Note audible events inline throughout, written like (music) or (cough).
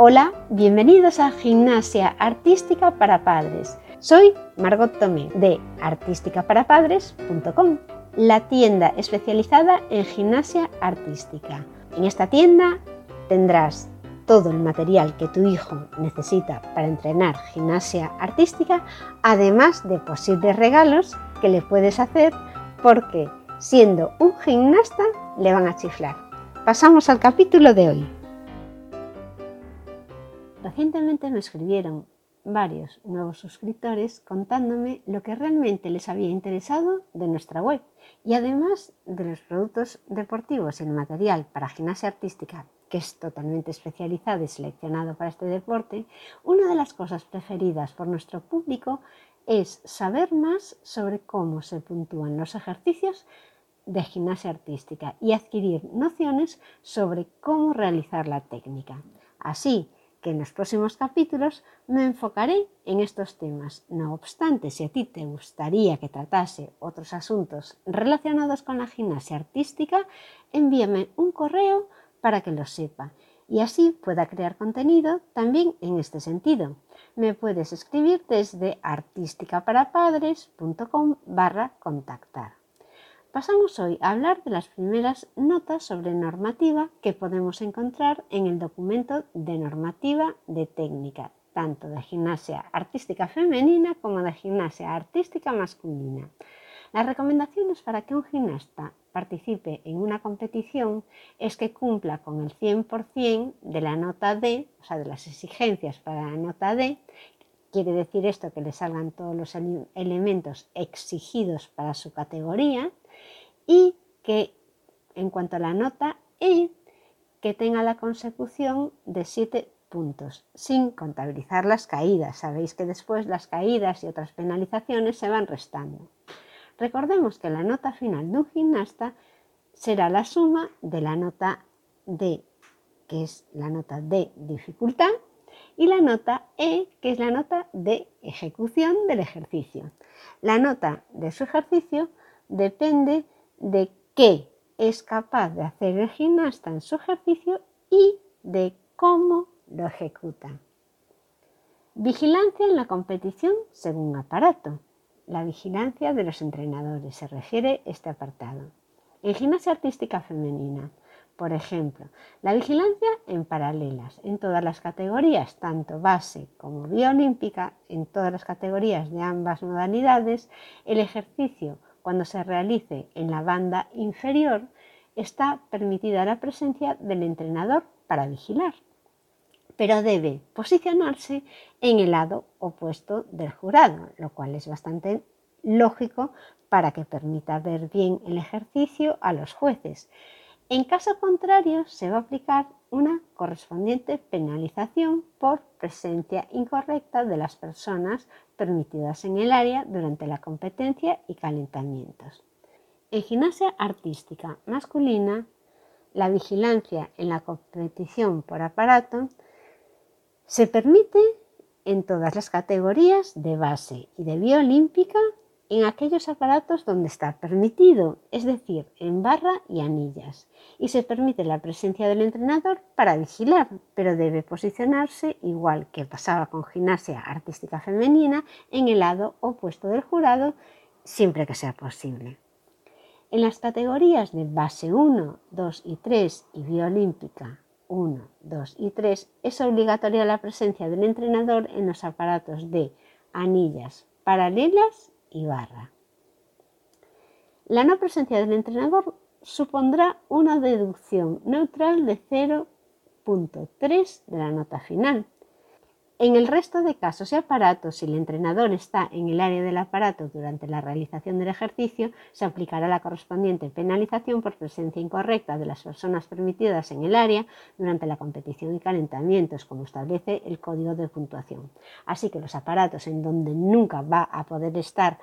Hola, bienvenidos a Gimnasia Artística para Padres. Soy Margot Tomé de artísticaparapadres.com, la tienda especializada en gimnasia artística. En esta tienda tendrás todo el material que tu hijo necesita para entrenar gimnasia artística, además de posibles regalos que le puedes hacer porque siendo un gimnasta le van a chiflar. Pasamos al capítulo de hoy. Recientemente me escribieron varios nuevos suscriptores contándome lo que realmente les había interesado de nuestra web y además de los productos deportivos y el material para gimnasia artística que es totalmente especializado y seleccionado para este deporte, una de las cosas preferidas por nuestro público es saber más sobre cómo se puntúan los ejercicios de gimnasia artística y adquirir nociones sobre cómo realizar la técnica. Así que en los próximos capítulos me enfocaré en estos temas. No obstante, si a ti te gustaría que tratase otros asuntos relacionados con la gimnasia artística, envíame un correo para que lo sepa y así pueda crear contenido también en este sentido. Me puedes escribir desde artísticaparapadres.com barra contactar. Pasamos hoy a hablar de las primeras notas sobre normativa que podemos encontrar en el documento de normativa de técnica, tanto de gimnasia artística femenina como de gimnasia artística masculina. Las recomendaciones para que un gimnasta participe en una competición es que cumpla con el 100% de la nota D, o sea, de las exigencias para la nota D. Quiere decir esto que le salgan todos los elementos exigidos para su categoría y que en cuanto a la nota E, que tenga la consecución de 7 puntos, sin contabilizar las caídas. Sabéis que después las caídas y otras penalizaciones se van restando. Recordemos que la nota final de un gimnasta será la suma de la nota D, que es la nota de dificultad, y la nota E, que es la nota de ejecución del ejercicio. La nota de su ejercicio depende de qué es capaz de hacer el gimnasta en su ejercicio y de cómo lo ejecuta. Vigilancia en la competición según aparato. La vigilancia de los entrenadores se refiere este apartado. En gimnasia artística femenina, por ejemplo, la vigilancia en paralelas, en todas las categorías, tanto base como biolímpica, en todas las categorías de ambas modalidades, el ejercicio cuando se realice en la banda inferior, está permitida la presencia del entrenador para vigilar, pero debe posicionarse en el lado opuesto del jurado, lo cual es bastante lógico para que permita ver bien el ejercicio a los jueces. En caso contrario, se va a aplicar una correspondiente penalización por presencia incorrecta de las personas permitidas en el área durante la competencia y calentamientos. En gimnasia artística masculina, la vigilancia en la competición por aparato se permite en todas las categorías de base y de olímpica en aquellos aparatos donde está permitido, es decir, en barra y anillas, y se permite la presencia del entrenador para vigilar, pero debe posicionarse, igual que pasaba con gimnasia artística femenina, en el lado opuesto del jurado, siempre que sea posible. En las categorías de base 1, 2 y 3 y biolímpica 1, 2 y 3 es obligatoria la presencia del entrenador en los aparatos de anillas paralelas y barra. La no presencia del entrenador supondrá una deducción neutral de 0.3 de la nota final. En el resto de casos y aparatos, si el entrenador está en el área del aparato durante la realización del ejercicio, se aplicará la correspondiente penalización por presencia incorrecta de las personas permitidas en el área durante la competición y calentamientos, como establece el código de puntuación. Así que los aparatos en donde nunca va a poder estar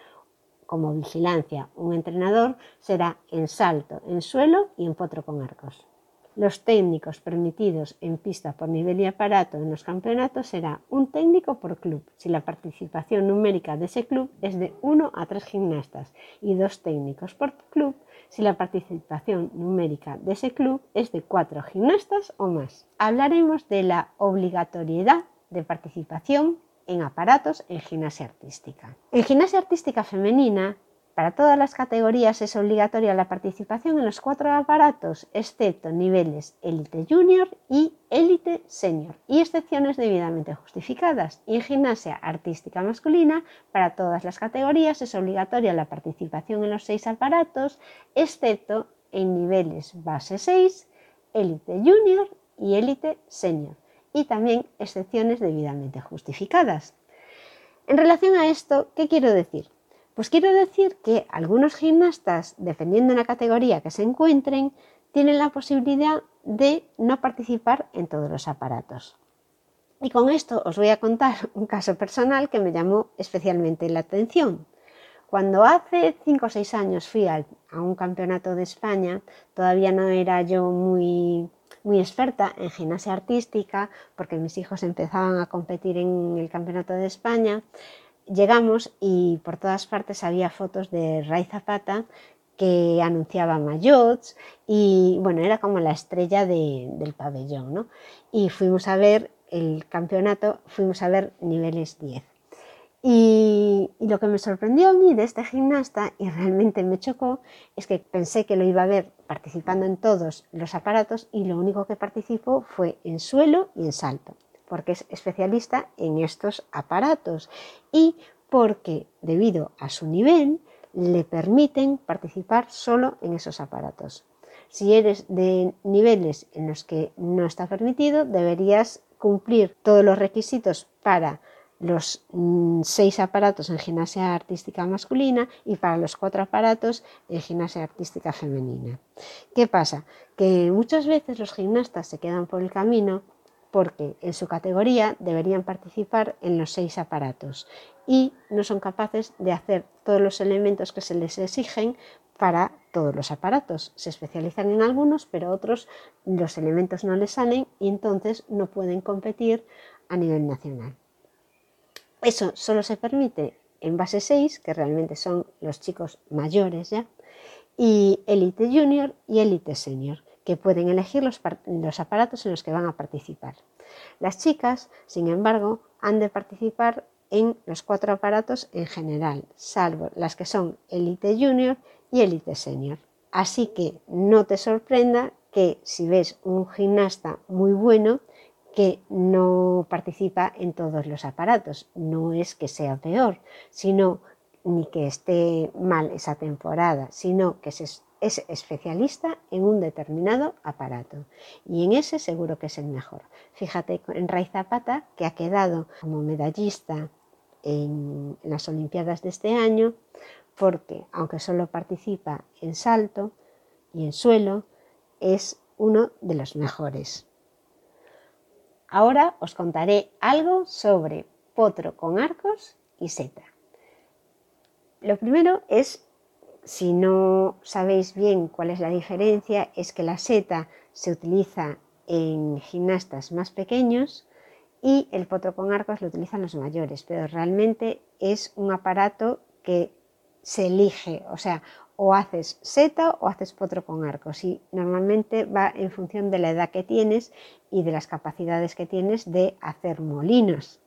como vigilancia un entrenador será en salto, en suelo y en potro con arcos. Los técnicos permitidos en pista por nivel y aparato en los campeonatos será un técnico por club, si la participación numérica de ese club es de 1 a 3 gimnastas, y dos técnicos por club si la participación numérica de ese club es de cuatro gimnastas o más. Hablaremos de la obligatoriedad de participación en aparatos en gimnasia artística. En gimnasia artística femenina para todas las categorías es obligatoria la participación en los cuatro aparatos, excepto niveles élite junior y élite senior, y excepciones debidamente justificadas. Y en gimnasia artística masculina, para todas las categorías es obligatoria la participación en los seis aparatos, excepto en niveles base 6, élite junior y élite senior, y también excepciones debidamente justificadas. En relación a esto, ¿qué quiero decir? Pues quiero decir que algunos gimnastas, dependiendo de la categoría que se encuentren, tienen la posibilidad de no participar en todos los aparatos. Y con esto os voy a contar (laughs) un caso personal que me llamó especialmente la atención. Cuando hace 5 o 6 años fui a un campeonato de España, todavía no era yo muy, muy experta en gimnasia artística, porque mis hijos empezaban a competir en el campeonato de España, llegamos y por todas partes había fotos de Ray Zapata que anunciaba mayots y bueno, era como la estrella del pabellón, ¿no? Y fuimos a ver el campeonato, fuimos a ver niveles 10. Y, y, lo que me sorprendió a mí de este gimnasta y realmente me chocó es que pensé que lo iba a ver participando en todos los aparatos y lo único que participó fue en suelo y en salto porque es especialista en estos aparatos y porque debido a su nivel le permiten participar solo en esos aparatos. Si eres de niveles en los que no está permitido, deberías cumplir todos los requisitos para los mm, seis aparatos en gimnasia artística masculina y para los cuatro aparatos en gimnasia artística femenina. ¿Qué pasa? Que muchas veces los gimnastas se quedan por el camino porque en su categoría deberían participar en los seis aparatos y no son capaces de hacer todos los elementos que se les exigen para todos los aparatos. Se especializan en algunos, pero otros los elementos no les salen y entonces no pueden competir a nivel nacional. Eso solo se permite en base 6, que realmente son los chicos mayores ya, y élite junior y élite senior que pueden elegir los, aparatos en los que van a participar. Las chicas, sin embargo, han de participar en los cuatro aparatos en general, salvo las que son Elite Junior y Elite Senior. Así que no te sorprenda que si ves un gimnasta muy bueno que no participa en todos los aparatos, no es que sea peor, sino ni que esté mal esa temporada, sino que se es especialista en un determinado aparato y en ese seguro que es el mejor. Fíjate en Ray Zapata que ha quedado como medallista en, las Olimpiadas de este año porque aunque solo participa en salto y en suelo, es uno de los mejores. Ahora os contaré algo sobre potro con arcos y seta. Lo primero es si no sabéis bien cuál es la diferencia, es que la seta se utiliza en gimnastas más pequeños y el potro con arcos lo utilizan los mayores, pero realmente es un aparato que se elige, o sea, o haces seta o haces potro con arcos y normalmente va en función de la edad que tienes y de las capacidades que tienes de hacer molinos.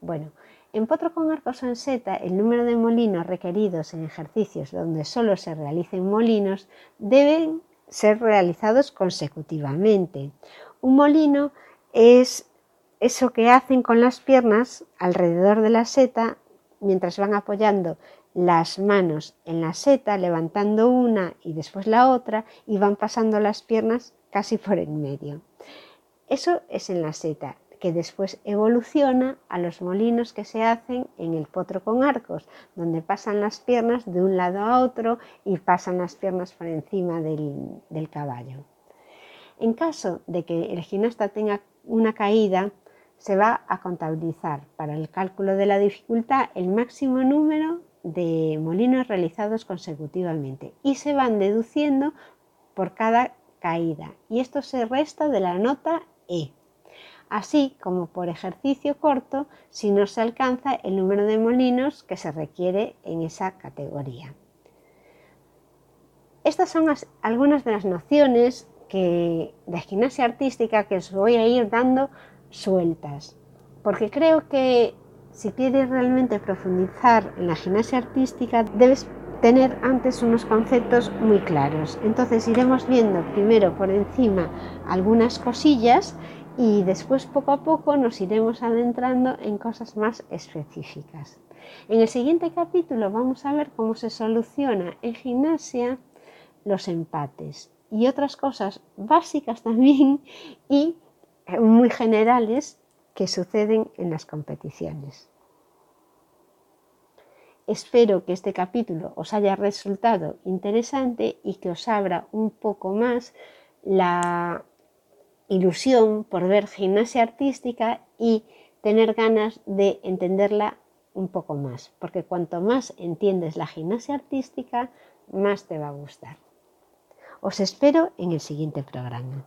Bueno, en potro con arcos en seta, el número de molinos requeridos en ejercicios donde solo se realicen molinos deben ser realizados consecutivamente. Un molino es eso que hacen con las piernas alrededor de la seta mientras van apoyando las manos en la seta, levantando una y después la otra y van pasando las piernas casi por el medio. Eso es en la seta que después evoluciona a los molinos que se hacen en el potro con arcos, donde pasan las piernas de un lado a otro y pasan las piernas por encima del, caballo. En caso de que el gimnasta tenga una caída, se va a contabilizar para el cálculo de la dificultad el máximo número de molinos realizados consecutivamente y se van deduciendo por cada caída y esto se resta de la nota E así como por ejercicio corto si no se alcanza el número de molinos que se requiere en esa categoría. estas son algunas de las nociones que, de gimnasia artística que os voy a ir dando sueltas, porque creo que si quieres realmente profundizar en la gimnasia artística, debes tener antes unos conceptos muy claros. Entonces iremos viendo primero por encima algunas cosillas y después poco a poco nos iremos adentrando en cosas más específicas. En el siguiente capítulo vamos a ver cómo se soluciona en gimnasia los empates y otras cosas básicas también (laughs) y muy generales que suceden en las competiciones. Espero que este capítulo os haya resultado interesante y que os abra un poco más la ilusión por ver gimnasia artística y tener ganas de entenderla un poco más, porque cuanto más entiendes la gimnasia artística, más te va a gustar. Os espero en el siguiente programa.